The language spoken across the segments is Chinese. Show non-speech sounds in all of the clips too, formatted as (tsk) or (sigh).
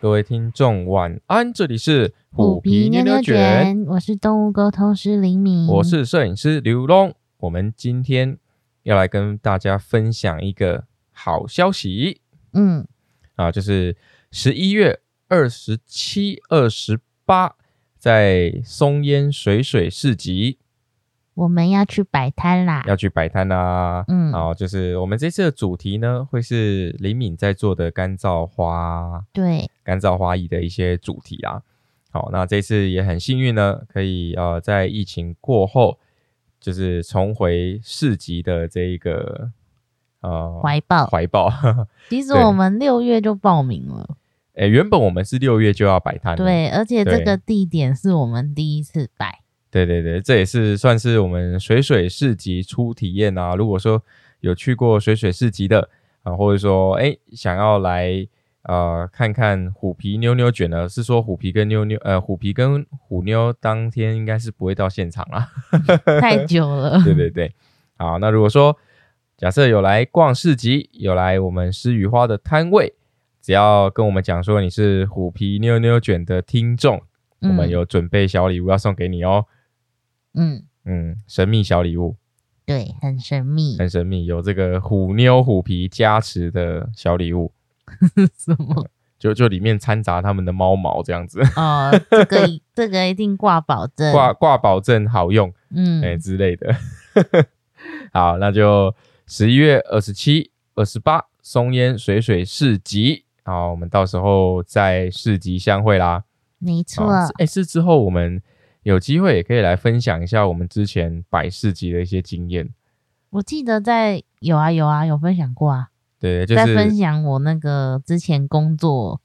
各位听众晚安，这里是虎皮妞妞卷，我是动物沟通师林敏，我是摄影师刘龙。我们今天要来跟大家分享一个好消息，嗯，啊，就是十一月二十七、二十八，在松烟水水市集。我们要去摆摊啦！要去摆摊啦！嗯，好，就是我们这次的主题呢，会是李敏在做的干燥花，对，干燥花艺的一些主题啊。好，那这次也很幸运呢，可以呃，在疫情过后，就是重回市集的这一个呃怀抱怀抱。其 (laughs) 实我们六月就报名了，哎，原本我们是六月就要摆摊，对，而且这个地点是我们第一次摆。对对对，这也是算是我们水水市集初体验啊。如果说有去过水水市集的啊，或者说哎想要来呃看看虎皮妞妞卷呢，是说虎皮跟妞妞呃虎皮跟虎妞当天应该是不会到现场啦，太 (laughs) 久了。对对对，好，那如果说假设有来逛市集，有来我们诗雨花的摊位，只要跟我们讲说你是虎皮妞妞卷的听众，我们有准备小礼物要送给你哦。嗯嗯，神秘小礼物，对，很神秘，很神秘，有这个虎妞虎皮加持的小礼物，(laughs) 什么？就就里面掺杂他们的猫毛这样子哦，这个这个一定挂保证，挂挂保证好用，嗯，哎之类的。(laughs) 好，那就十一月二十七、二十八，松烟水水市集，好，我们到时候在市集相会啦。没错，哎，是之后我们。有机会也可以来分享一下我们之前摆市集的一些经验。我记得在有啊有啊有分享过啊，对，就是在分享我那个之前工作，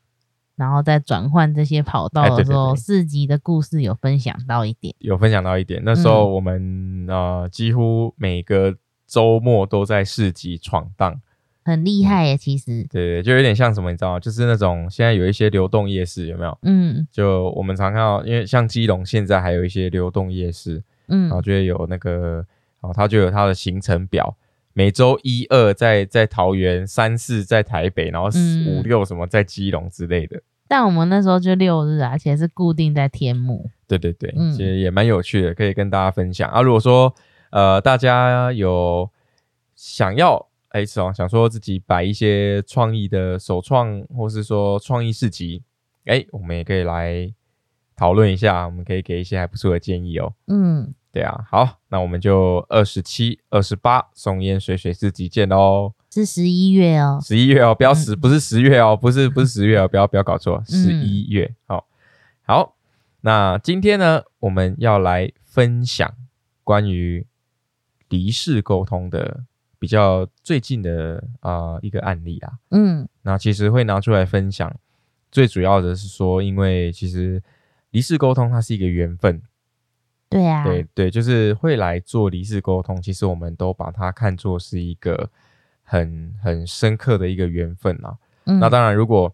然后在转换这些跑道的时候，四集的故事有分享到一点，有分享到一点。那时候我们呃几乎每个周末都在市集闯荡。很厉害耶，其实对对，就有点像什么，你知道吗？就是那种现在有一些流动夜市，有没有？嗯，就我们常看到，因为像基隆现在还有一些流动夜市，嗯，然后就会有那个，然后它就有它的行程表，每周一二在在桃园，三四在台北，然后五六什么在基隆之类的。但我们那时候就六日啊，而且是固定在天幕。对对对，其实也蛮有趣的，可以跟大家分享啊。如果说呃大家有想要。哎，是哦，想说自己摆一些创意的首创，或是说创意市集，哎，我们也可以来讨论一下，我们可以给一些还不错的建议哦。嗯，对啊，好，那我们就二十七、二十八松烟水水市集见喽。是十一月哦，十一月哦，不要十，不是十月哦，不是不是十月哦，不要不要搞错，十一月。好，好，那今天呢，我们要来分享关于离世沟通的。比较最近的啊一个案例啊，嗯，那其实会拿出来分享，最主要的是说，因为其实离世沟通它是一个缘分，对啊，对对，就是会来做离世沟通，其实我们都把它看作是一个很很深刻的一个缘分啊。那当然，如果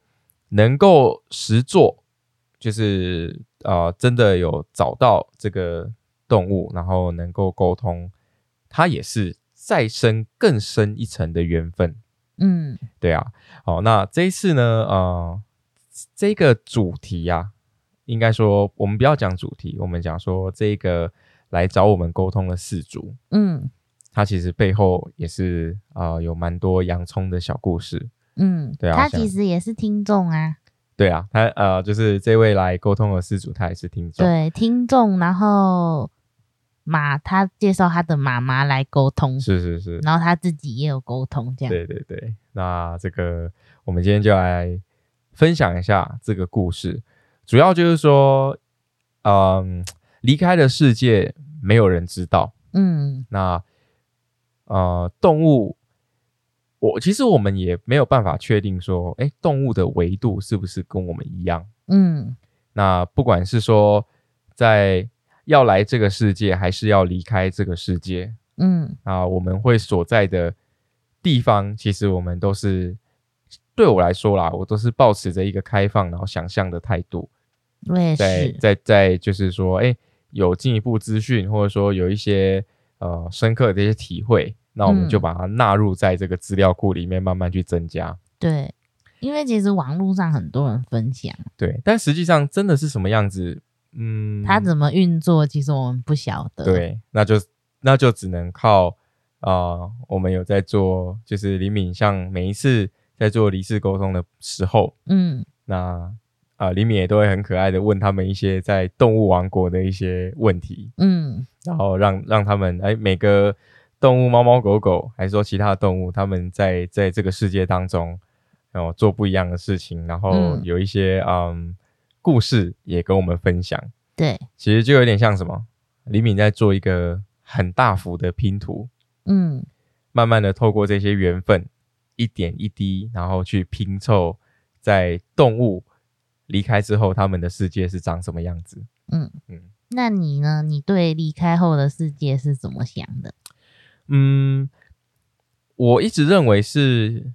能够实做，就是啊，真的有找到这个动物，然后能够沟通，它也是。再深更深一层的缘分，嗯，对啊，好，那这一次呢，呃，这个主题呀，应该说我们不要讲主题，我们讲说这个来找我们沟通的事主，嗯，他其实背后也是啊有蛮多洋葱的小故事，嗯，对啊，他其实也是听众啊，对啊，他呃就是这位来沟通的事主，他也是听众，对，听众，然后。妈，他介绍他的妈妈来沟通，是是是，然后他自己也有沟通，这样。对对对，那这个我们今天就来分享一下这个故事，主要就是说，嗯，离开的世界没有人知道，嗯，那呃，动物，我其实我们也没有办法确定说，哎，动物的维度是不是跟我们一样，嗯，那不管是说在。要来这个世界，还是要离开这个世界？嗯，啊，我们会所在的地方，其实我们都是对我来说啦，我都是保持着一个开放然后想象的态度。我也是，在在就是说，哎，有进一步资讯，或者说有一些呃深刻的一些体会，那我们就把它纳入在这个资料库里面，慢慢去增加。对，因为其实网络上很多人分享，对，但实际上真的是什么样子，嗯，它怎么运作，其实我们不晓得。对，那就那就只能靠啊，我们有在做，就是李敏像每一次在做离世沟通的时候，嗯，那啊，李敏也都会很可爱的问他们一些在动物王国的一些问题，嗯，然后让让他们哎每个动物猫猫狗狗，还是说其他的动物，他们在在这个世界当中。然后做不一样的事情，然后有一些嗯故事也跟我们分享。对，其实就有点像什么，李敏在做一个很大幅的拼图，嗯，慢慢的透过这些缘分，一点一滴，然后去拼凑，在动物离开之后，他们的世界是长什么样子？嗯嗯，那你呢？你对离开后的世界是怎么想的？嗯，我一直认为是。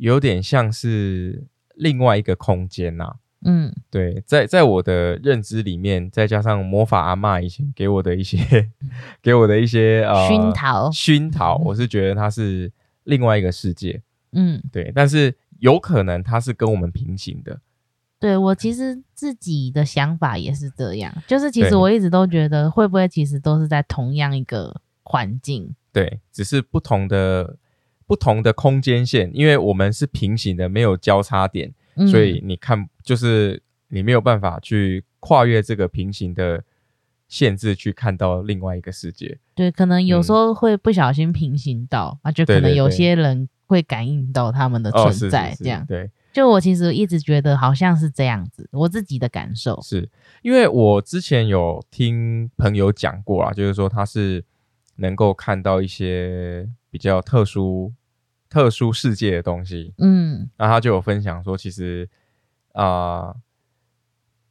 有点像是另外一个空间呐，嗯，对，在在我的认知里面，再加上魔法阿妈以前给我的一些，(laughs) 给我的一些呃熏陶，熏陶，我是觉得它是另外一个世界，嗯，对，但是有可能它是跟我们平行的，对我其实自己的想法也是这样，就是其实我一直都觉得会不会其实都是在同样一个环境，对，只是不同的。不同的空间线，因为我们是平行的，没有交叉点，所以你看，就是你没有办法去跨越这个平行的限制，去看到另外一个世界。对，可能有时候会不小心平行到啊，就可能有些人会感应到他们的存在，这样。对，就我其实一直觉得好像是这样子，我自己的感受。是因为我之前有听朋友讲过啊，就是说他是能够看到一些比较特殊。特殊世界的东西，嗯，那他就有分享说，其实啊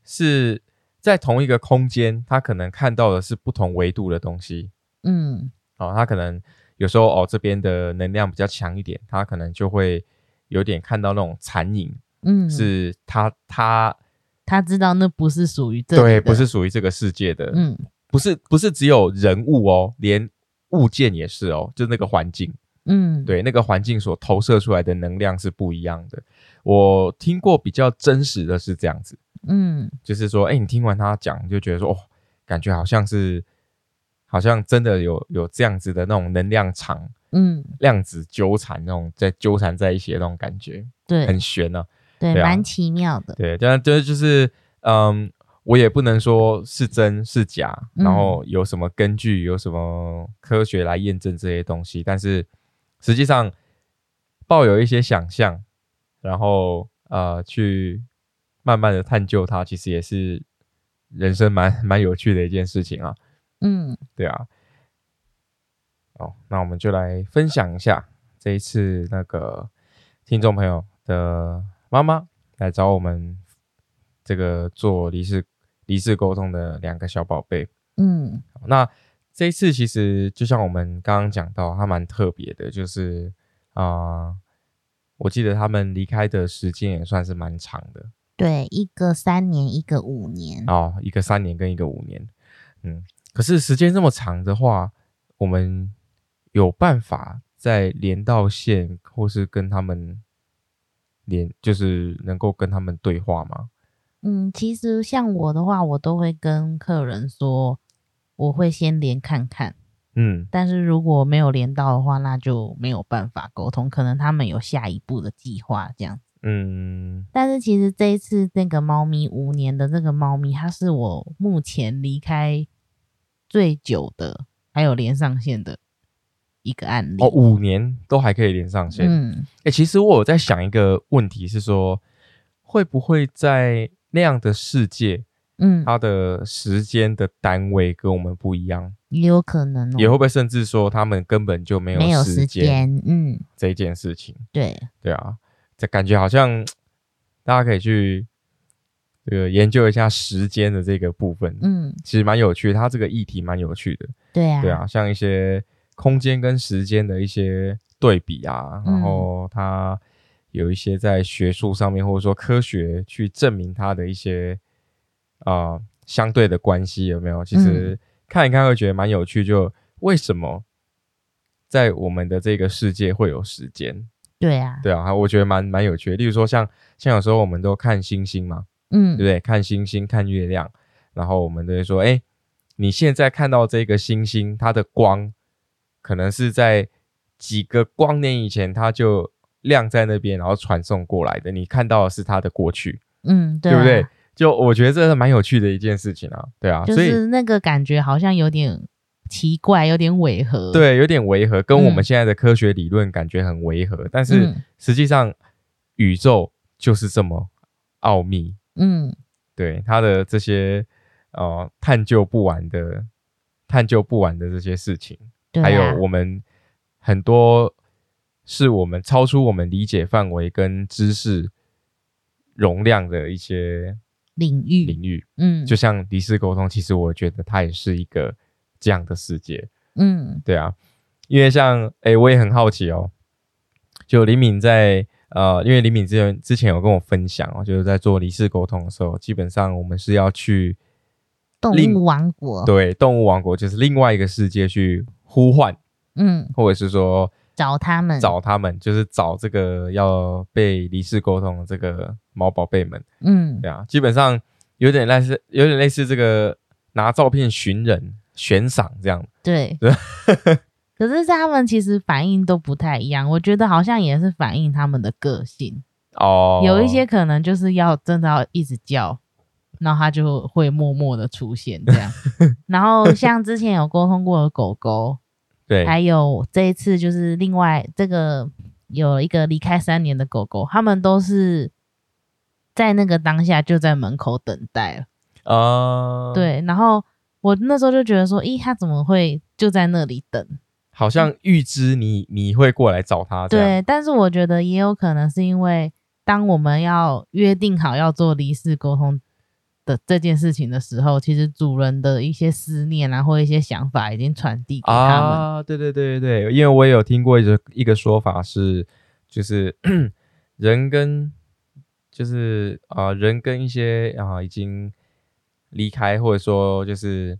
是在同一个空间，他可能看到的是不同维度的东西，嗯，哦，他可能有时候哦这边的能量比较强一点，他可能就会有点看到那种残影，嗯，是他他他知道那不是属于这对，不是属于这个世界的，嗯，不是不是只有人物哦，连物件也是哦，就那个环境。嗯，对，那个环境所投射出来的能量是不一样的。我听过比较真实的是这样子，嗯，就是说，哎，你听完他讲，就觉得说，哦，感觉好像是，好像真的有有这样子的那种能量场，嗯，量子纠缠那种在纠缠在一起的那种感觉，对，很玄呢，对，蛮奇妙的，对，这样就就是，嗯，我也不能说是真是假，然后有什么根据，有什么科学来验证这些东西，但是。实际上，抱有一些想象，然后呃，去慢慢的探究它，其实也是人生蛮蛮有趣的一件事情啊。嗯，对啊。哦，那我们就来分享一下这一次那个听众朋友的妈妈来找我们这个做离世离世沟通的两个小宝贝。嗯，那。这一次其实就像我们刚刚讲到，它蛮特别的，就是啊，我记得他们离开的时间也算是蛮长的。对，一个三年，一个五年。哦，一个三年跟一个五年。嗯，可是时间这么长的话，我们有办法再连到线，或是跟他们连，就是能够跟他们对话吗？嗯，其实像我的话，我都会跟客人说。我会先连看看，嗯，但是如果没有连到的话，那就没有办法沟通，可能他们有下一步的计划这样子，嗯。但是其实这一次那个猫咪五年的这个猫咪，它是我目前离开最久的，还有连上线的一个案例哦，五年都还可以连上线，嗯。哎，其实我有在想一个问题是说，会不会在那样的世界？嗯，它的时间的单位跟我们不一样，也有可能，也会不会甚至说他们根本就没有没有时间，嗯，这件事情，对对啊，这感觉好像 (tsk) 大家可以去这个研究一下时间的这个部分，嗯，其实蛮有趣，它这个议题蛮有趣的，对啊，对啊，像一些空间跟时间的一些对比啊，然后它有一些在学术上面或者说科学去证明它的一些。啊，相对的关系有没有？其实看一看会觉得蛮有趣。就为什么在我们的这个世界会有时间？对啊，对啊，我觉得蛮蛮有趣的。例如说，像像有时候我们都看星星嘛，嗯，对不对？看星星，看月亮，然后我们都会说，哎，你现在看到这个星星，它的光可能是在几个光年以前它就亮在那边，然后传送过来的。你看到的是它的过去，嗯，对不对？就我觉得这是蛮有趣的一件事情啊，对啊，就是那个感觉好像有点奇怪，有点违和，对，有点违和，跟我们现在的科学理论感觉很违和，但是实际上宇宙就是这么奥秘，嗯，对，他的这些呃探究不完的、探究不完的这些事情，还有我们很多是我们超出我们理解范围跟知识容量的一些。领域领域，嗯，就像离世沟通，其实我觉得它也是一个这样的世界，嗯，对啊，因为像，哎，我也很好奇哦，就李敏在，呃，因为李敏之前之前有跟我分享哦，就是在做离世沟通的时候，基本上我们是要去动物王国，对，动物王国就是另外一个世界去呼唤，嗯，或者是说。找他们，找他们，就是找这个要被离世沟通的这个猫宝贝们。嗯，对啊，基本上有点类似，有点类似这个拿照片寻人、悬赏这样。对，(laughs) 可是他们其实反应都不太一样，我觉得好像也是反映他们的个性哦。有一些可能就是要真的要一直叫，然后他就会默默的出现这样。(laughs) 然后像之前有沟通过的狗狗。对，还有这一次就是另外这个有一个离开三年的狗狗，他们都是在那个当下就在门口等待了啊。对，然后我那时候就觉得说，咦，他怎么会就在那里等？好像预知你你会过来找他。对，但是我觉得也有可能是因为当我们要约定好要做离世沟通。的这件事情的时候，其实主人的一些思念啊，或一些想法已经传递给他们。啊，对对对对对，因为我也有听过一个一个说法是，就是人跟就是啊人跟一些啊已经离开，或者说就是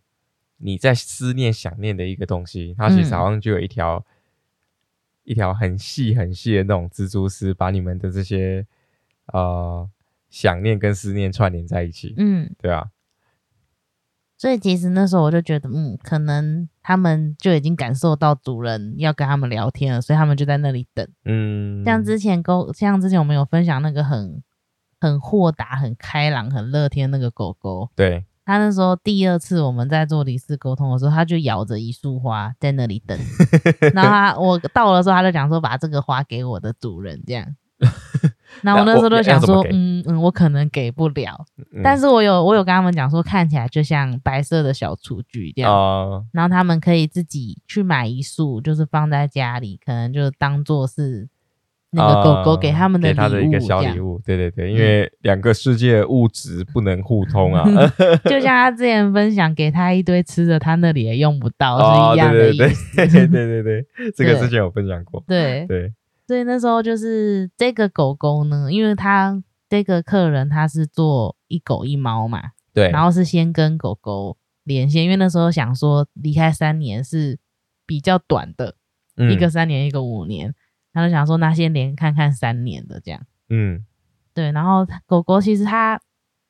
你在思念想念的一个东西，它其实好像就有一条一条很细很细的那种蜘蛛丝，把你们的这些呃。想念跟思念串联在一起，嗯，对啊，所以其实那时候我就觉得，嗯，可能他们就已经感受到主人要跟他们聊天了，所以他们就在那里等，嗯，像之前沟，像之前我们有分享那个很很豁达、很开朗、很乐天那个狗狗，对，他那时候第二次我们在做理事沟通的时候，他就咬着一束花在那里等，(laughs) 然后他我到了时候，他就讲说把这个花给我的主人，这样。(laughs) 那我那时候就想说，嗯嗯，我可能给不了，但是我有我有跟他们讲说，看起来就像白色的小雏菊这样，然后他们可以自己去买一束，就是放在家里，可能就当做是那个狗狗给他们的给他的，一个小礼物。对对对，因为两个世界物质不能互通啊 (laughs) (laughs) 就像他之前分享，给他一堆吃的，他那里也用不到，是一样的意思。对对对对，这个之前有分享过。对对。所以那时候就是这个狗狗呢，因为他这个客人他是做一狗一猫嘛，对，然后是先跟狗狗连线，因为那时候想说离开三年是比较短的，一个三年一个五年，他就想说那先连看看三年的这样，嗯，对，然后狗狗其实它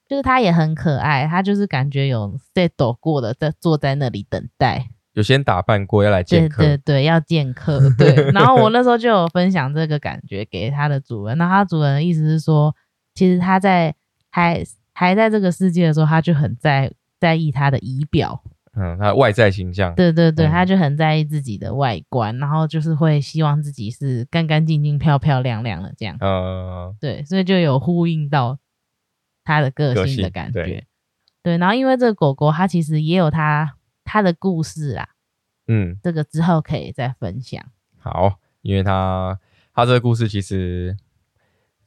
就是它也很可爱，它就是感觉有在躲过的在坐在那里等待。有先打扮过要来见客，对对对，要见客。对，然后我那时候就有分享这个感觉给它的主人，那它主人的意思是说，其实它在还还在这个世界的时候，它就很在在意它的仪表，嗯，他外在形象，对对对，他就很在意自己的外观，然后就是会希望自己是干干净净、漂漂亮亮的这样，嗯，对，所以就有呼应到他的个性的感觉，对，然后因为这个狗狗，它其实也有它。它的故事啊，嗯，这个之后可以再分享。好，因为他他这个故事其实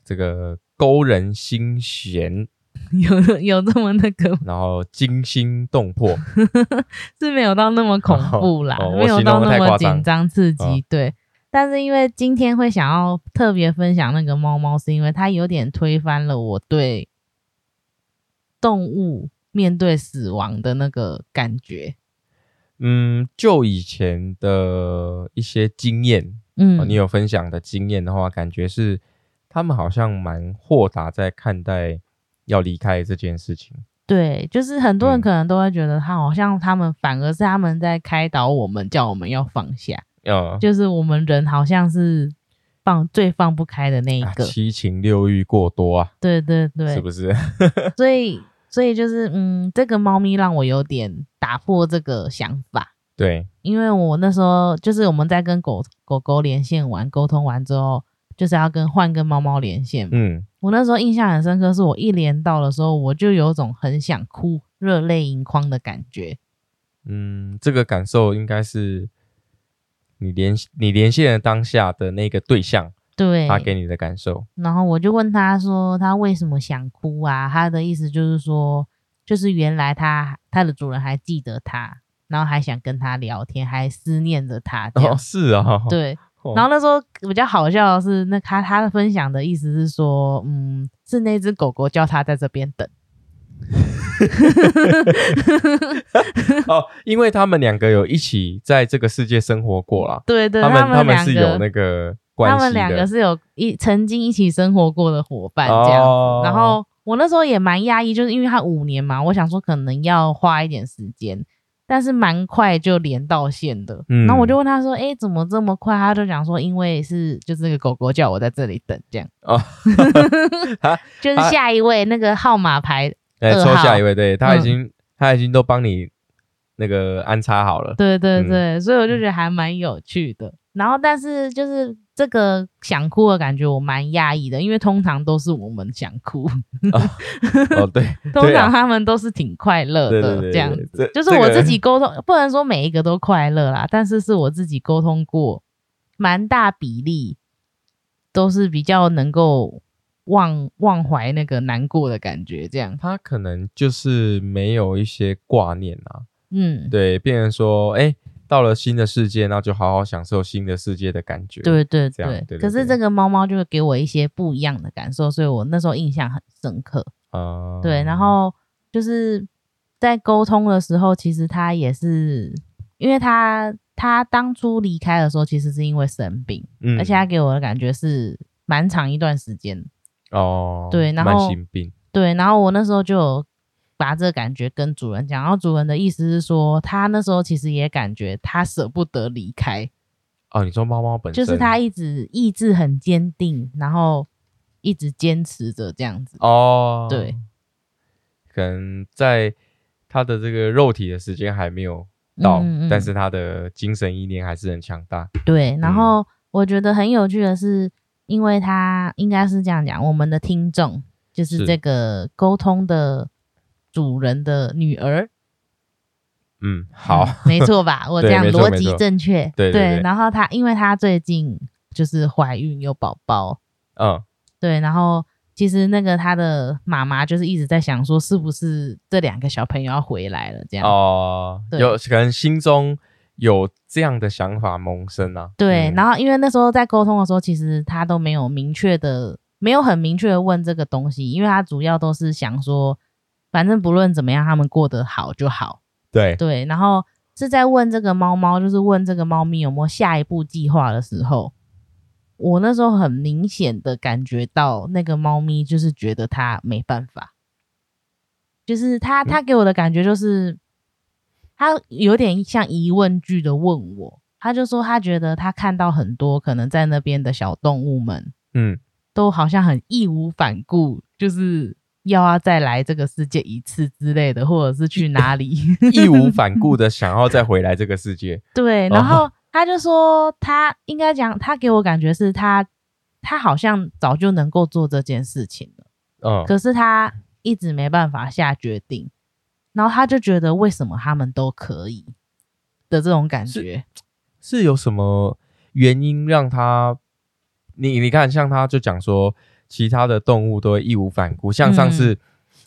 这个勾人心弦，(laughs) 有有这么那个，然后惊心动魄，(laughs) 是没有到那么恐怖啦，没有到那么紧张刺激。对，但是因为今天会想要特别分享那个猫猫，是因为它有点推翻了我对动物面对死亡的那个感觉。嗯，就以前的一些经验，嗯，你有分享的经验的话，感觉是他们好像蛮豁达在看待要离开这件事情。对，就是很多人可能都会觉得他好像他们反而是他们在开导我们，叫我们要放下。嗯，就是我们人好像是放最放不开的那一个，七情六欲过多啊。对对对，是不是？(laughs) (laughs) 所以。所以就是，嗯，这个猫咪让我有点打破这个想法。对，因为我那时候就是我们在跟狗狗狗连线完、沟通完之后，就是要跟换跟猫猫连线。嗯，我那时候印象很深刻，是我一连到的时候，我就有种很想哭、热泪盈眶的感觉。嗯，这个感受应该是你连你连线的当下的那个对象。对他给你的感受，然后我就问他说：“他为什么想哭啊？”他的意思就是说，就是原来他他的主人还记得他，然后还想跟他聊天，还思念着他。哦，是啊，对。(laughs) 然后那时候比较好笑的是，那他他的分享的意思是说，嗯，是那只狗狗叫他在这边等。(laughs) 哦，因为他们两个有一起在这个世界生活过了。对对，他们他们是有那个关系。他们两个是有一曾经一起生活过的伙伴，这样子。然后我那时候也蛮压抑，就是因为他五年嘛，我想说可能要花一点时间，但是蛮快就连到线的。然后我就问他说：“哎，怎么这么快？”他就讲说：“因为是就是那个狗狗叫我在这里等，这样。” (laughs) 哦，就是下一位那个号码牌，哎，抽下一位，对他已经他已经都帮你那个安插好了。对对对，所以我就觉得还蛮有趣的。然后，但是就是这个想哭的感觉，我蛮压抑的，因为通常都是我们想哭。哦，对，(laughs) 通常他们都是挺快乐的这样子。就是我自己沟通，不能说每一个都快乐啦，但是是我自己沟通过，蛮大比例都是比较能够忘忘怀那个难过的感觉。这样，他可能就是没有一些挂念啊。嗯，对，变成说，哎。到了新的世界，那就好好享受新的世界的感觉。对对对，可是这个猫猫就会给我一些不一样的感受，所以我那时候印象很深刻。啊，对，然后就是在沟通的时候，其实他也是，因为他他当初离开的时候，其实是因为生病，嗯，而且他给我的感觉是蛮长一段时间。哦，对，然后慢性病，对，然后我那时候就。把这个感觉跟主人讲，然后主人的意思是说，他那时候其实也感觉他舍不得离开。哦，你说猫猫本身就是他一直意志很坚定，然后一直坚持着这样子。哦，对，可能在他的这个肉体的时间还没有到，但是他的精神意念还是很强大。对，然后我觉得很有趣的是，因为他应该是这样讲，我们的听众就是这个沟通的。主人的女儿，嗯，好，(laughs) 没错吧？(laughs) 我这样逻辑正确，对对。然后她，因为她最近就是怀孕有宝宝，嗯，对。然后其实那个她的妈妈就是一直在想说，是不是这两个小朋友要回来了？这样哦，有可能心中有这样的想法萌生啊。对。然后因为那时候在沟通的时候，其实她都没有明确的，没有很明确的问这个东西，因为她主要都是想说。反正不论怎么样，他们过得好就好。对对，然后是在问这个猫猫，就是问这个猫咪有没有下一步计划的时候，我那时候很明显的感觉到那个猫咪就是觉得它没办法，就是它它给我的感觉就是它有点像疑问句的问我，他就说他觉得他看到很多可能在那边的小动物们，嗯，都好像很义无反顾，就是。要要再来这个世界一次之类的，或者是去哪里 (laughs) 义无反顾的 (laughs) 想要再回来这个世界。对，然后他就说，他应该讲，他给我感觉是他，他好像早就能够做这件事情了。嗯，可是他一直没办法下决定，然后他就觉得为什么他们都可以的这种感觉，是有什么原因让他？你你看，像他就讲说。其他的动物都会义无反顾，像上次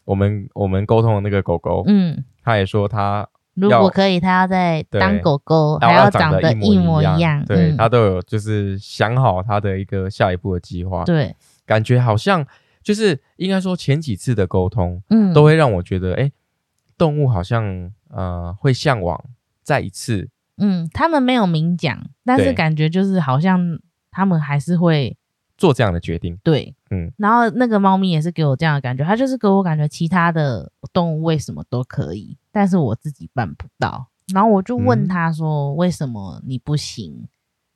我们我们沟通的那个狗狗，嗯，他也说他如果可以，他要在当狗狗，还要长得一模一样，对他都有就是想好他的一个下一步的计划，对，感觉好像就是应该说前几次的沟通，嗯，都会让我觉得，哎，动物好像呃会向往再一次嗯，他们没有明讲，但是感觉就是好像他们还是会做这样的决定。对，嗯。然后那个猫咪也是给我这样的感觉，它就是给我感觉其他的动物为什么都可以，但是我自己办不到。然后我就问他说：“为什么你不行？”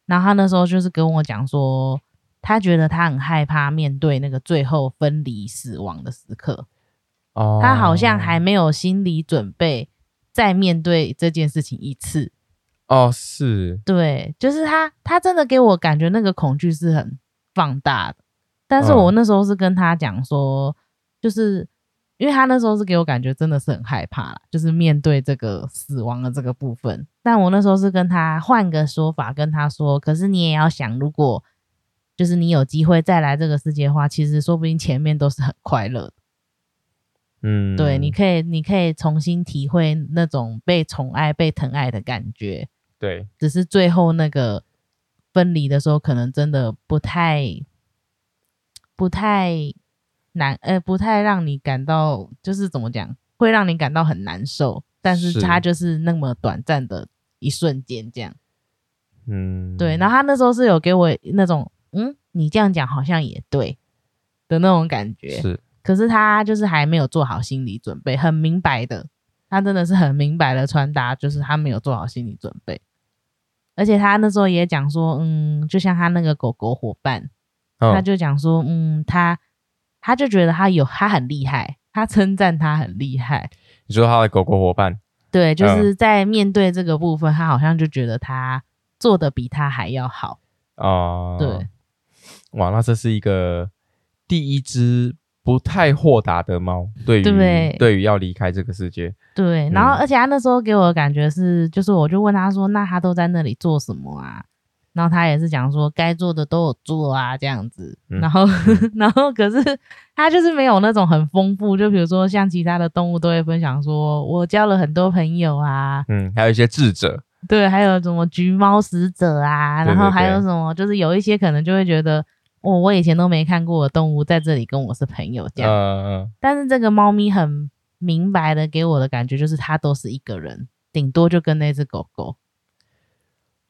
然后他那时候就是跟我讲说，他觉得他很害怕面对那个最后分离死亡的时刻。哦。他好像还没有心理准备再面对这件事情一次。哦，是。对，就是他，他真的给我感觉那个恐惧是很放大的。但是我那时候是跟他讲说，就是。因为他那时候是给我感觉真的是很害怕啦，就是面对这个死亡的这个部分。但我那时候是跟他换个说法，跟他说：“可是你也要想，如果就是你有机会再来这个世界的话，其实说不定前面都是很快乐的。”嗯，对，你可以，你可以重新体会那种被宠爱、被疼爱的感觉。对，只是最后那个分离的时候，可能真的不太，不太。难，呃，不太让你感到，就是怎么讲，会让你感到很难受，但是他就是那么短暂的一瞬间，这样，嗯，对。然后他那时候是有给我那种，嗯，你这样讲好像也对的那种感觉，是。可是他就是还没有做好心理准备，很明白的，他真的是很明白的传达，就是他没有做好心理准备。而且他那时候也讲说，嗯，就像他那个狗狗伙伴，他就讲说，嗯，他。他就觉得他有他很厉害，他称赞他很厉害。你说他的狗狗伙伴？对，就是在面对这个部分，他好像就觉得他做的比他还要好。哦，对，哇，那这是一个第一只不太豁达的猫，对于对于要离开这个世界。对，然后而且他那时候给我的感觉是，就是我就问他说：“那他都在那里做什么啊？”然后他也是讲说该做的都有做啊，这样子。然后，(laughs) 然后可是他就是没有那种很丰富，就比如说像其他的动物都会分享说，我交了很多朋友啊。嗯，还有一些智者。对，还有什么橘猫使者啊，然后还有什么，就是有一些可能就会觉得，哦，我以前都没看过的动物在这里跟我是朋友这样。嗯嗯。但是这个猫咪很明白的给我的感觉就是，它都是一个人，顶多就跟那只狗狗。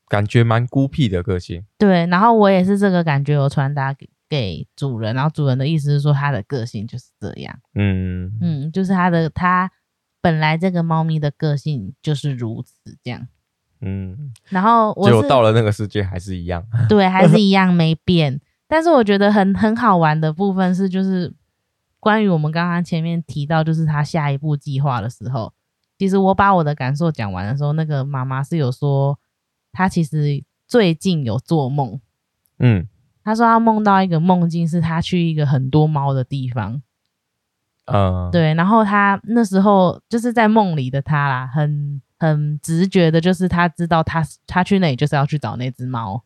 感觉蛮孤僻的个性，对，然后我也是这个感觉，有传达给给主人，然后主人的意思是说，它的个性就是这样，嗯嗯，就是它的它本来这个猫咪的个性就是如此这样，嗯，然后我就到了那个世界还是一样，对，还是一样没变，但是我觉得很很好玩的部分是，就是关于我们刚刚前面提到，就是他下一步计划的时候，其实我把我的感受讲完的时候，那个妈妈是有说。她其实最近有做梦，嗯，她说她梦到一个梦境，是她去一个很多猫的地方，嗯，对，然后她那时候就是在梦里的她啦，很很直觉的，就是她知道她她去那里就是要去找那只猫，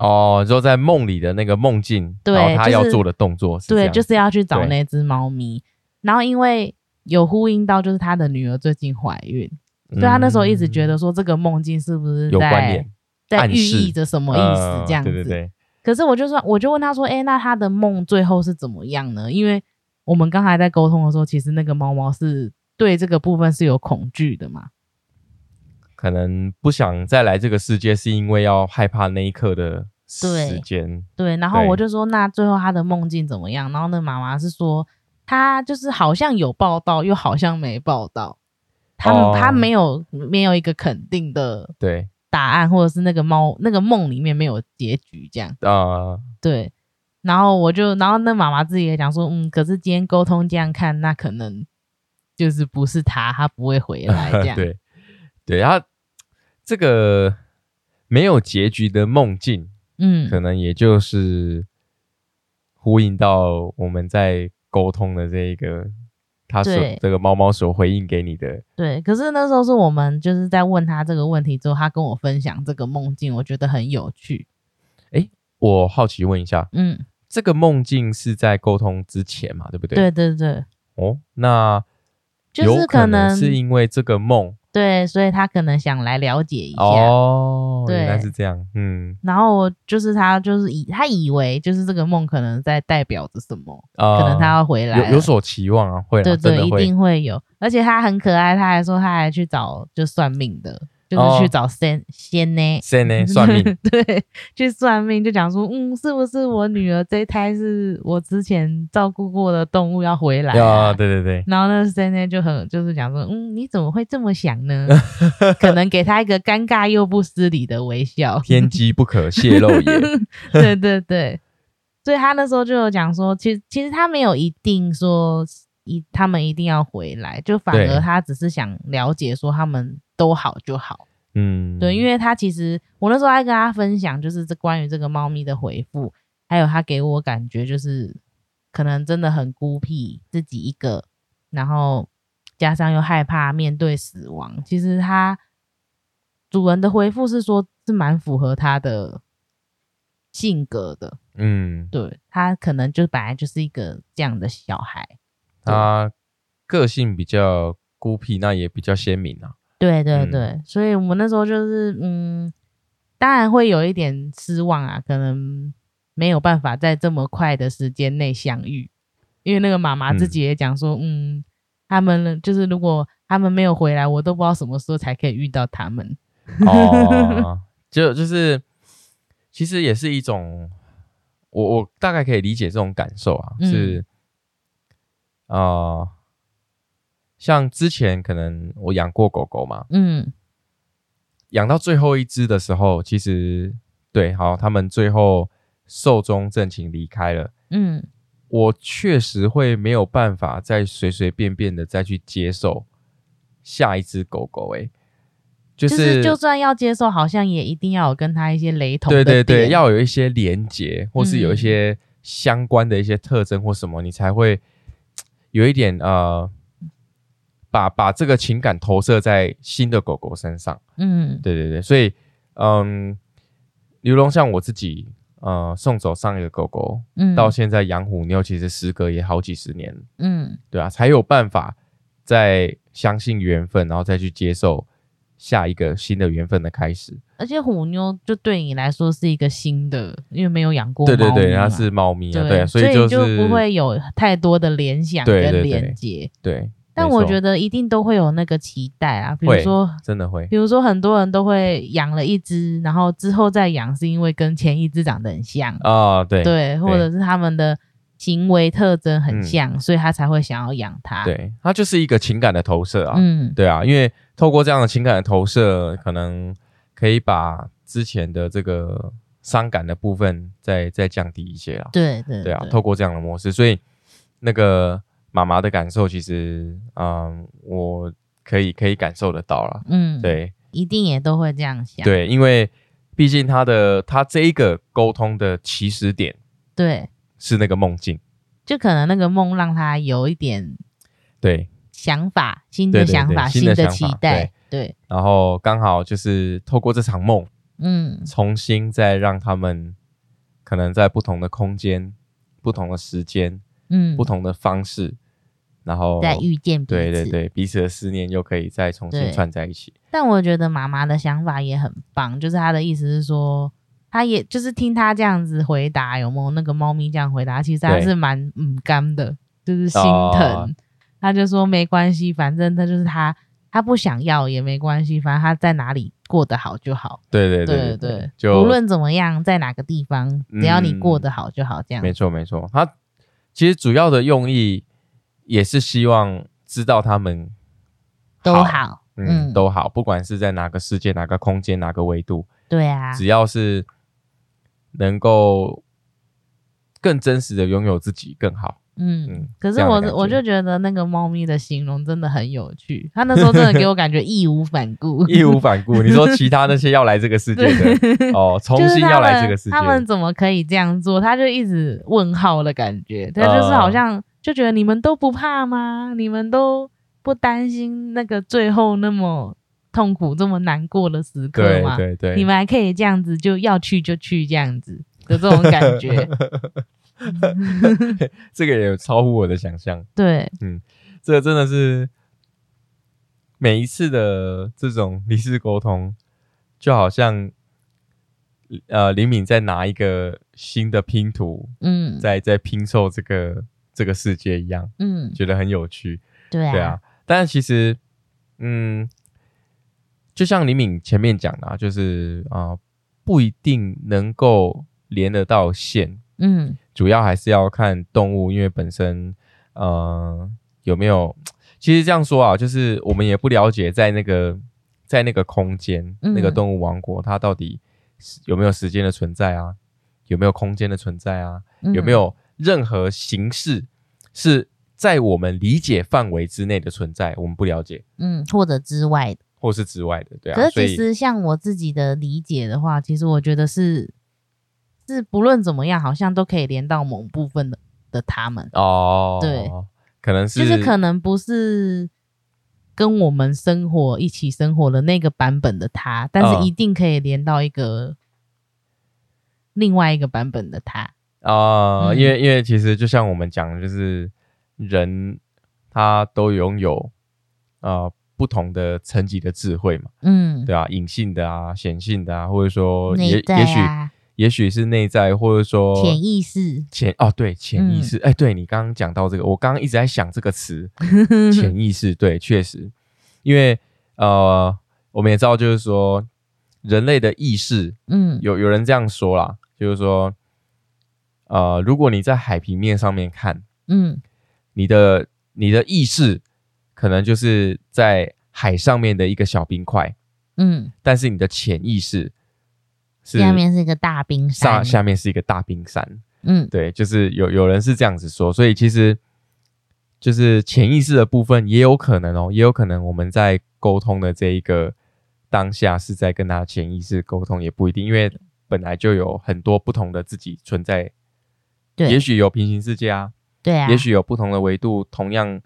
哦，就在梦里的那个梦境，对，他要做的动作，对，就是要去找那只猫咪，然后因为有呼应到，就是他的女儿最近怀孕。所以他那时候一直觉得说这个梦境是不是在在寓意着什么意思这样子？对对对。可是我就说，我就问他说：“哎，那他的梦最后是怎么样呢？”因为我们刚才在沟通的时候，其实那个猫猫是对这个部分是有恐惧的嘛？可能不想再来这个世界，是因为要害怕那一刻的时间。对。然后我就说：“那最后他的梦境怎么样？”然后那妈妈是说：“他就是好像有报道，又好像没报道。”他他没有没有一个肯定的对答案，或者是那个猫那个梦里面没有结局这样啊对，然后我就然后那妈妈自己也讲说，嗯，可是今天沟通这样看，那可能就是不是他，他不会回来这样对对，他这个没有结局的梦境，嗯，可能也就是呼应到我们在沟通的这一个。他所这个猫猫所回应给你的，对。可是那时候是我们就是在问他这个问题之后，他跟我分享这个梦境，我觉得很有趣。哎，我好奇问一下，嗯，这个梦境是在沟通之前嘛？对不对？对对对。哦，那就是可能是因为这个梦。对，所以他可能想来了解一下哦，原来是这样，嗯。然后就是他就是以他以为就是这个梦可能在代表着什么，可能他要回来，有有所期望啊，会对对，一定会有。而且他很可爱，他还说他还去找就算命的就是去找仙仙呢，仙 (laughs) 呢算命，对，去算命就讲说，嗯，是不是我女儿这一胎是我之前照顾过的动物要回来啊？对对对。然后那仙呢就很就是讲说，嗯，你怎么会这么想呢？(laughs) 可能给他一个尴尬又不失礼的微笑，天机不可泄露也。(laughs) 对对对，所以他那时候就有讲说，其实其实他没有一定说一他们一定要回来，就反而他只是想了解说他们。都好就好，嗯，对，因为他其实我那时候还跟他分享，就是这关于这个猫咪的回复，还有他给我感觉就是可能真的很孤僻，自己一个，然后加上又害怕面对死亡。其实他主人的回复是说，是蛮符合他的性格的，嗯，对他可能就本来就是一个这样的小孩，他个性比较孤僻，那也比较鲜明啊。对对对，所以我们那时候就是，嗯，当然会有一点失望啊，可能没有办法在这么快的时间内相遇，因为那个妈妈自己也讲说，嗯，他们就是如果他们没有回来，我都不知道什么时候才可以遇到他们。哦，(laughs) 就就是，其实也是一种，我我大概可以理解这种感受啊，是啊。像之前可能我养过狗狗嘛，嗯，养到最后一只的时候，其实对，好，他们最后寿终正寝离开了，嗯，我确实会没有办法再随随便便的再去接受下一只狗狗，哎，就是就算要接受，好像也一定要有跟他一些雷同，对对对，要有一些连结，或是有一些相关的一些特征或什么，你才会 (tsk) 有一点呃。把把这个情感投射在新的狗狗身上，嗯，对对对，所以，嗯，刘龙像我自己，呃，送走上一个狗狗，嗯，到现在养虎妞，其实时隔也好几十年，嗯，对啊，才有办法再相信缘分，然后再去接受下一个新的缘分的开始。而且虎妞就对你来说是一个新的，因为没有养过，对对对，它是猫咪啊，对，所以就不会有太多的联想跟连接，对。但我觉得一定都会有那个期待啊，比如说真的会，比如说很多人都会养了一只，然后之后再养，是因为跟前一只长得很像啊，对对，或者是他们的行为特征很像，所以他才会想要养它。对，它就是一个情感的投射啊，嗯，对啊，因为透过这样的情感的投射，可能可以把之前的这个伤感的部分再再降低一些啊。对对对啊，透过这样的模式，所以那个。妈妈的感受其实，嗯，我可以可以感受得到了，嗯，对，一定也都会这样想，对，因为毕竟他的他这一个沟通的起始点，对，是那个梦境，就可能那个梦让他有一点对。想法，新的想法，新的期待，对，然后刚好就是透过这场梦，嗯，重新再让他们可能在不同的空间、不同的时间。嗯，不同的方式，然后再遇见，对对对，彼此的思念又可以再重新串在一起。但我觉得妈妈的想法也很棒，就是她的意思是说，她也就是听她这样子回答，有没有那个猫咪这样回答，其实还是蛮嗯干的，就是心疼。他就说没关系，反正她就是她，她不想要也没关系，反正她在哪里过得好就好。对对对对，就无论怎么样，在哪个地方，只要你过得好就好，这样。没错没错，她。其实主要的用意也是希望知道他们都好，嗯，都好，不管是在哪个世界、哪个空间、哪个维度，对啊，只要是能够更真实的拥有自己更好。嗯，可是我我就觉得那个猫咪的形容真的很有趣，它那时候真的给我感觉义无反顾，义无反顾。(laughs) 你说其他那些要来这个世界的 (laughs) 哦，重新要来这个世界，他们怎么可以这样做？他就一直问号的感觉，他就是好像就觉得你们都不怕吗？你们都不担心那个最后那么痛苦、这么难过的时刻吗？对对，你们还可以这样子，就要去就去这样子的这种感觉。(laughs) 这个也有超乎我的想象。对，嗯，这个真的是每一次的这种离世沟通，就好像呃林敏在拿一个新的拼图，嗯，在在拼凑这个这个世界一样，嗯，觉得很有趣。对啊，但是其实，嗯，就像李敏前面讲的，就是啊，不一定能够连得到线。嗯，主要还是要看动物，因为本身呃有没有。其实这样说啊，就是我们也不了解在那个在那个空间那个动物王国，它到底有没有时间的存在啊？有没有空间的存在啊？有没有任何形式是在我们理解范围之内的存在？我们不了解。嗯，或者之外的，或是之外的，对啊。可是其实像我自己的理解的话，其实我觉得是是不论怎么样，好像都可以连到某部分的的他们哦。对。可能是，就是可能不是跟我们生活一起生活的那个版本的他，但是一定可以连到一个另外一个版本的他啊。因为因为其实就像我们讲，就是人他都拥有啊不同的层级的智慧嘛，嗯，对啊，隐性的啊，显性的啊，或者说也也许。也许是内在，或者说潜意识。潜哦，对，潜意识。哎，对你刚刚讲到这个，我刚刚一直在想这个词，(laughs) 潜意识。对，确实，因为呃，我们也知道，就是说人类的意识，嗯，有有人这样说啦，就是说，呃，如果你在海平面上面看，嗯，你的你的意识可能就是在海上面的一个小冰块，嗯，但是你的潜意识是。下面是一个大冰山，下下面是一个大冰山。嗯，对，就是有有人是这样子说，所以其实就是潜意识的部分也有可能哦，也有可能我们在沟通的这一个当下是在跟他潜意识沟通，也不一定，因为本来就有很多不同的自己存在。对，也许有平行世界啊，对啊，也许有不同的维度，同样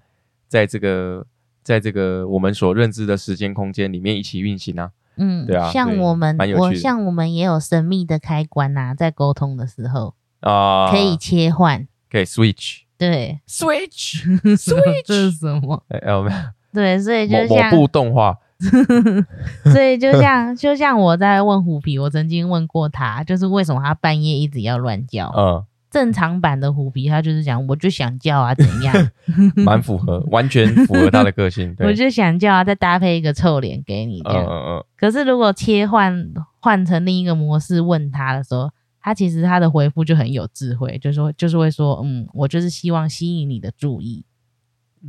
在这个在这个我们所认知的时间空间里面一起运行啊。嗯，对啊，像我们，我像我们也有神秘的开关呐，在沟通的时候啊，可以切换，可以 switch，对，switch，switch，(laughs) 这是什么？哎，有没有？对，所以就像某部动画，(laughs) 所以就像就像我在问虎皮，我曾经问过他，就是为什么他半夜一直要乱叫？嗯。正常版的虎皮，他就是讲，我就想叫啊，怎样？(laughs) 蛮符合，完全符合他的个性。(laughs) 我就想叫啊，再搭配一个臭脸给你这样。嗯嗯嗯。可是如果切换换成另一个模式问他的时候，他其实他的回复就很有智慧，就是说，就是会说，嗯，我就是希望吸引你的注意，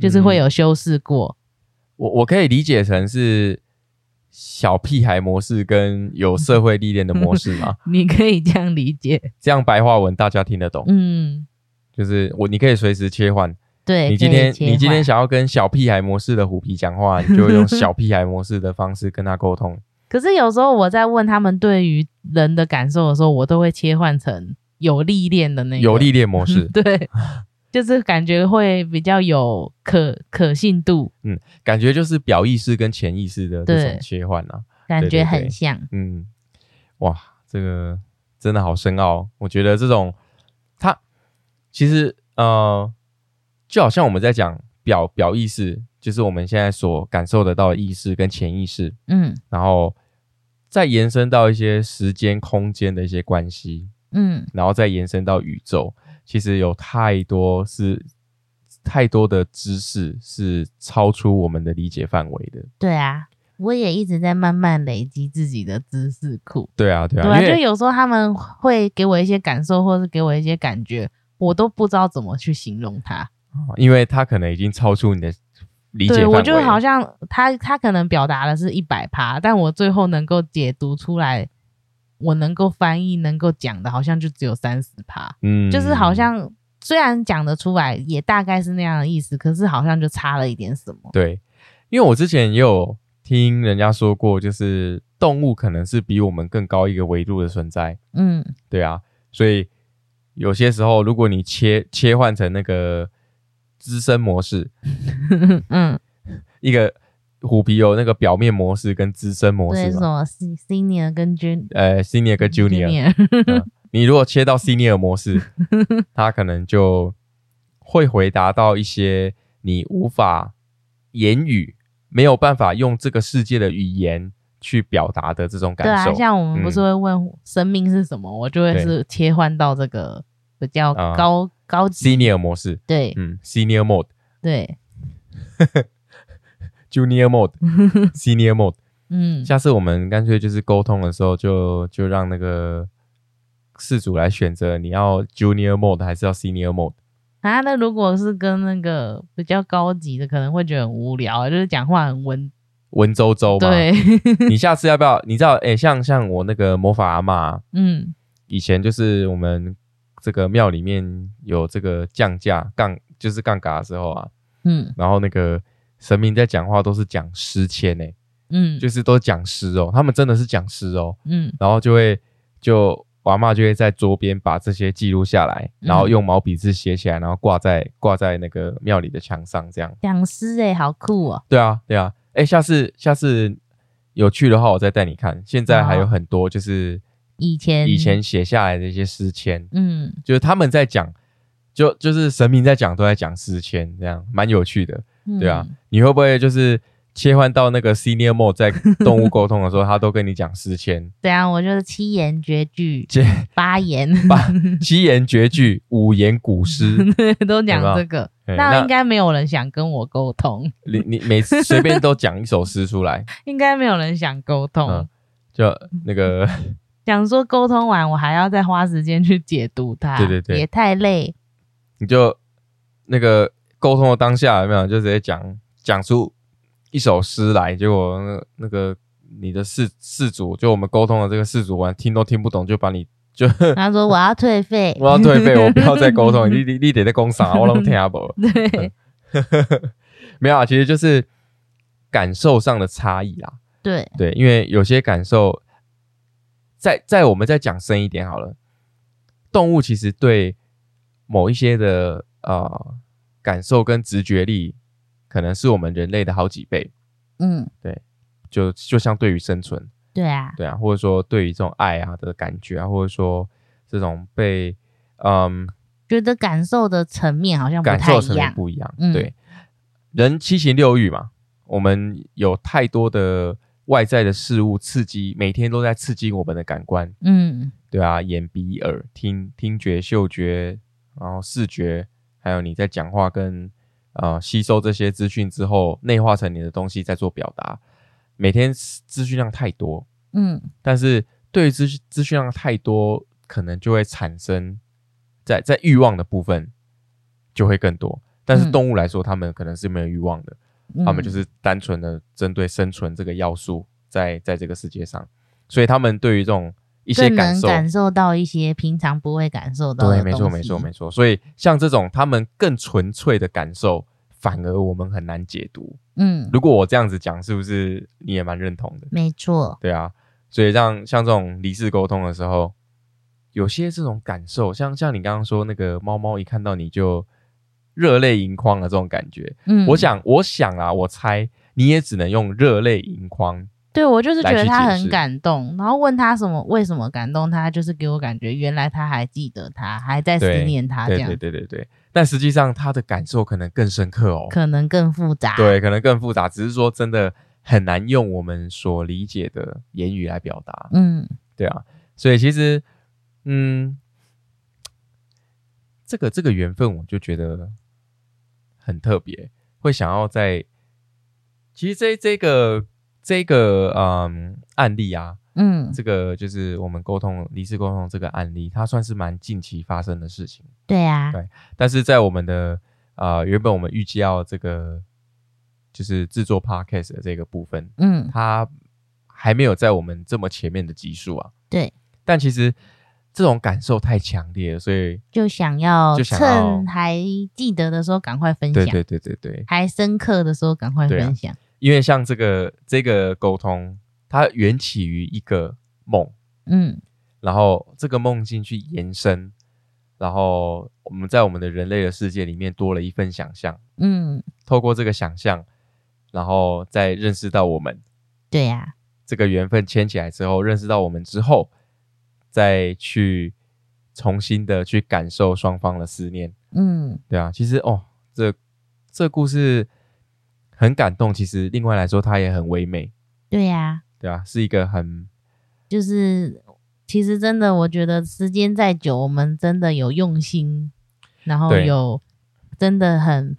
就是会有修饰过。我我可以理解成是。小屁孩模式跟有社会历练的模式吗？(laughs) 你可以这样理解，这样白话文大家听得懂。嗯，就是我，你可以随时切换。对，你今天你今天想要跟小屁孩模式的虎皮讲话，你就用小屁孩模式的方式跟他沟通。可是有时候我在问他们对于人的感受的时候，我都会切换成有历练的那个有历练模式。(laughs) 对。就是感觉会比较有可可信度，嗯，感觉就是表意识跟潜意识的这种切换啊，感觉很像，嗯，哇，这个真的好深奥。我觉得这种它其实呃，就好像我们在讲表表意识，就是我们现在所感受得到的意识跟潜意识，嗯，然后再延伸到一些时间空间的一些关系，嗯，然后再延伸到宇宙。其实有太多是太多的知识是超出我们的理解范围的。对啊，我也一直在慢慢累积自己的知识库。对啊，对啊，对啊，就有时候他们会给我一些感受，或是给我一些感觉，我都不知道怎么去形容它。因为他可能已经超出你的理解。我就好像他他可能表达的是一百趴，但我最后能够解读出来。我能够翻译、能够讲的，好像就只有三十趴，嗯，就是好像虽然讲得出来，也大概是那样的意思，可是好像就差了一点什么。对，因为我之前也有听人家说过，就是动物可能是比我们更高一个维度的存在，嗯，对啊，所以有些时候，如果你切切换成那个资深模式，(laughs) 嗯，一个。虎皮有那个表面模式跟资深模式对什么 senior 跟 junior，呃，senior 跟 junior。你如果切到 senior 模式，(laughs) 他可能就会回答到一些你无法言语、没有办法用这个世界的语言去表达的这种感受。对啊，像我们不是会问生命是什么，我就会是切换到这个比较高高级 senior 模式。对，嗯，senior mode。对。(laughs) Junior mode, (laughs) Senior mode，嗯，下次我们干脆就是沟通的时候，就就让那个事主来选择你要 Junior Mode 还是要 Senior Mode。啊，那如果是跟那个比较高级的，可能会觉得很无聊，就是讲话很温文绉绉嘛。对，(laughs) 你下次要不要？你知道，哎，像像我那个魔法阿妈，嗯，以前就是我们这个庙里面有这个降价杠，就是杠杆的时候啊，嗯，然后那个神明在讲话都是讲诗签呢，嗯，就是都讲诗哦，他们真的是讲诗哦，嗯，然后就会就。阿妈就会在桌边把这些记录下来，然后用毛笔字写起来，然后挂在挂在那个庙里的墙上，这样。讲诗诶，好酷哦！对啊，对啊，哎，下次下次有趣的话，我再带你看。现在还有很多就是以前。以前写下来的一些诗签，嗯，就是他们在讲，就就是神明在讲，都在讲诗签，这样蛮有趣的，对啊，你会不会就是？切换到那个 senior mode，在动物 (laughs) 沟通的时候，他都跟你讲四千。对啊，我就是七言绝句、八言、(laughs) 八七言绝句、五言古诗，(laughs) 都讲这个。那应该没有人想跟我沟通。你你每次随便都讲一首诗出来，应该没有人想沟通。就那个讲说沟通完，我还要再花时间去解读它，对对对，也太累。你就那个沟通的当下有没有？就直接讲讲出。一首诗来，结果那那个你的事事主，就我们沟通的这个事主，完听都听不懂，就把你就他说我要退费，(laughs) 我要退费，我不要再沟通，(laughs) 你你你得在工厂，我能听不？对，(laughs) 没有啊，其实就是感受上的差异啦。对对，因为有些感受，在在我们再讲深一点好了，动物其实对某一些的呃感受跟直觉力。可能是我们人类的好几倍，嗯，对，就就像对于生存，对啊，对啊，或者说对于这种爱啊的感觉啊，或者说这种被，嗯，觉得感受的层面好像感受层面不一样，对，人七情六欲嘛，我们有太多的外在的事物刺激，每天都在刺激我们的感官，嗯，对啊，眼鼻耳听听觉嗅觉，然后视觉，还有你在讲话跟。呃，吸收这些资讯之后，内化成你的东西，再做表达。每天资讯量太多，嗯，但是对于资资讯量太多，可能就会产生在在欲望的部分就会更多。但是动物来说，他们可能是没有欲望的，他们就是单纯的针对生存这个要素，在在这个世界上，所以他们对于这种一些感受，感受到一些平常不会感受到。对，没错，没错，没错。所以像这种他们更纯粹的感受。反而我们很难解读。嗯，如果我这样子讲，是不是你也蛮认同的？没错。对啊，所以让像这种离世沟通的时候，有些这种感受，像像你刚刚说那个猫猫一看到你就热泪盈眶的这种感觉，嗯，我想我想啊，我猜你也只能用热泪盈眶。对，我就是觉得他很感动，然后问他什么为什么感动他，就是给我感觉原来他还记得他，还在思念他这样。对对对对对。但实际上他的感受可能更深刻哦，可能更复杂。对，可能更复杂，只是说真的很难用我们所理解的言语来表达。嗯，对啊。所以其实，嗯，这个这个缘分，我就觉得很特别，会想要在其实这这个。这个嗯案例啊，嗯，这个就是我们沟通离世沟通这个案例，它算是蛮近期发生的事情。对啊，对。但是在我们的啊，原本我们预计要这个就是制作 podcast 的这个部分，嗯，它还没有在我们这么前面的集数啊。对。但其实这种感受太强烈了，所以就想要趁还记得的时候赶快分享。对对对对对。还深刻的时候赶快分享。因为像这个这个沟通，它缘起于一个梦，嗯，然后这个梦境去延伸，然后我们在我们的人类的世界里面多了一份想象，嗯，透过这个想象，然后再认识到我们，对呀，这个缘分牵起来之后，认识到我们之后，再去重新的去感受双方的思念，嗯，对啊，其实哦，这这故事。很感动，其实另外来说，它也很唯美。对呀，对啊，是一个很，就是其实真的，我觉得时间再久，我们真的有用心，然后有真的很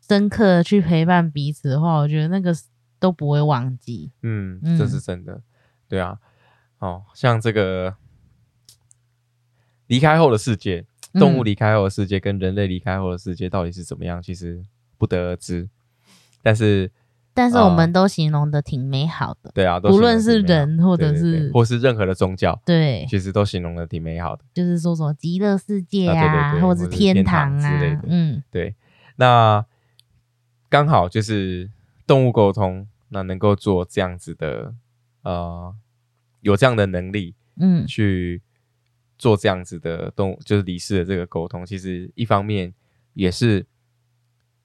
深刻去陪伴彼此的话，我觉得那个都不会忘记。嗯，这是真的。对啊，哦，像这个离开后的世界，动物离开后的世界跟人类离开后的世界到底是怎么样，其实不得而知。但是。但是我们都形容的挺美好的，对啊，不论是人或者是或是任何的宗教，对，其实都形容的挺美好的，就是说什么极乐世界啊，或者是天堂啊之类的，嗯，对。那刚好就是动物沟通，那能够做这样子的，呃，有这样的能力，嗯，去做这样子的动，就是离世的这个沟通，其实一方面也是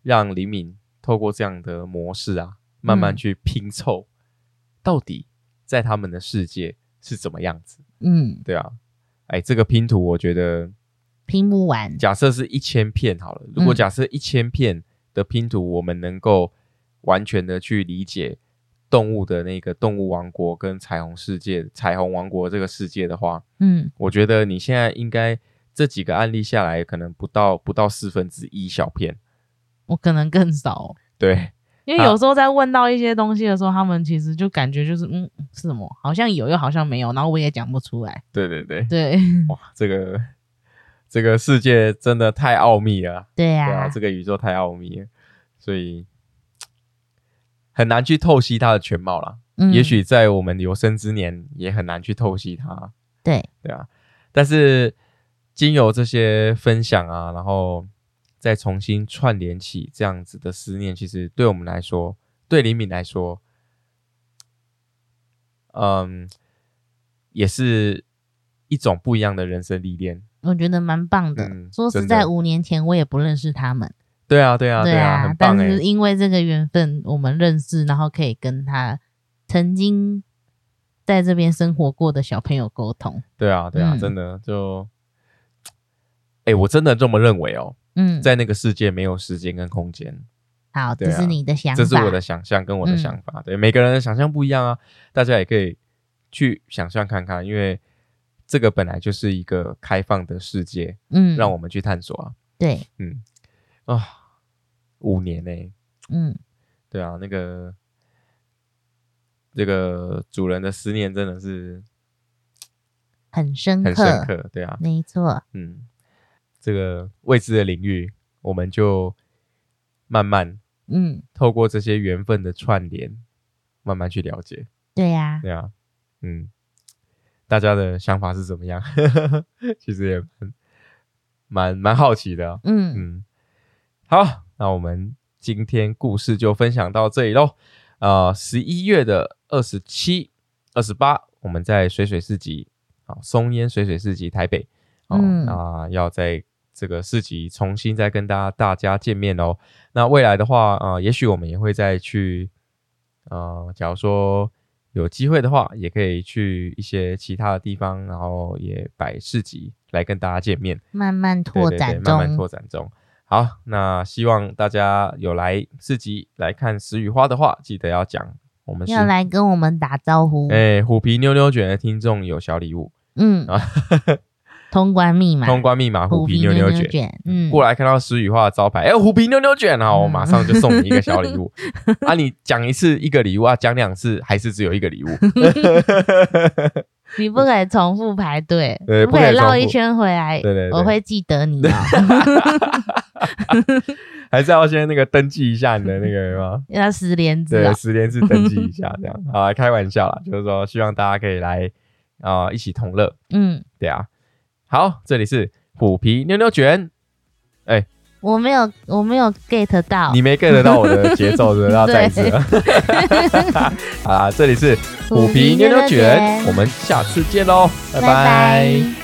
让李敏透过这样的模式啊。慢慢去拼凑，到底在他们的世界是怎么样子？嗯，对啊，哎，这个拼图我觉得拼不完。假设是一千片好了，如果假设一千片的拼图，我们能够完全的去理解动物的那个动物王国跟彩虹世界、彩虹王国这个世界的话，嗯，我觉得你现在应该这几个案例下来，可能不到不到四分之一小片，我可能更少。(laughs) 对。(laughs) 因为有时候在问到一些东西的时候，他们其实就感觉就是嗯是什么，好像有又好像没有，然后我也讲不出来。对对对对，哇，这个这个世界真的太奥秘了。(laughs) 对呀，这个宇宙太奥秘了，所以很难去透析它的全貌了。嗯，也许在我们有生之年也很难去透析它。对对啊，但是经由这些分享啊，然后。再重新串联起这样子的思念，其实对我们来说，对李敏来说，嗯，也是一种不一样的人生历练。我觉得蛮棒的。说实在，五年前我也不认识他们。对啊，对啊，对啊，但是因为这个缘分，我们认识，然后可以跟他曾经在这边生活过的小朋友沟通。对啊，对啊，真的就，哎，我真的这么认为哦。嗯，在那个世界没有时间跟空间。好，这是你的想，这是我的想象跟我的想法。对，每个人的想象不一样啊，大家也可以去想象看看，因为这个本来就是一个开放的世界，嗯，让我们去探索啊。对，嗯，啊，五年呢，嗯，对啊，那个这个主人的思念真的是很深刻，很深刻，对啊，没错，嗯。这个未知的领域，我们就慢慢嗯，透过这些缘分的串联，慢慢去了解。对呀，对呀，嗯，大家的想法是怎么样？(laughs) 其实也蛮蛮好奇的。嗯嗯，好，那我们今天故事就分享到这里喽。啊，十一月的二十七、二十八，我们在水水市集啊，松烟水水市集台北哦，那要在。这个市集重新再跟大家大家见面哦。那未来的话，呃，也许我们也会再去，呃，假如说有机会的话，也可以去一些其他的地方，然后也摆市集来跟大家见面，慢慢拓展中，慢慢拓展中。好，那希望大家有来市集来看石雨花的话，记得要讲我们要来跟我们打招呼。哎，虎皮妞妞卷的听众有小礼物。嗯啊。(laughs) 通关密码，通关密码，虎皮妞妞卷，嗯，过来看到诗雨画的招牌，哎，虎皮妞妞卷啊，我马上就送你一个小礼物 (laughs) 啊！你讲一次一个礼物啊，讲两次还是只有一个礼物？你不可以重复排队，(laughs) 不可以绕一圈回来，对对，我会记得你哦。(laughs) 还是要先那个登记一下你的那个吗？要十连字，对，十连字登记一下，这样啊，开玩笑啦，就是说希望大家可以来啊，一起同乐，嗯，对啊。好，这里是虎皮妞妞卷。哎，我没有，我没有 get 到，你没 get 到我的节奏，是要再一次。啊，(laughs) 这里是虎皮妞妞卷，我们下次见喽，拜拜。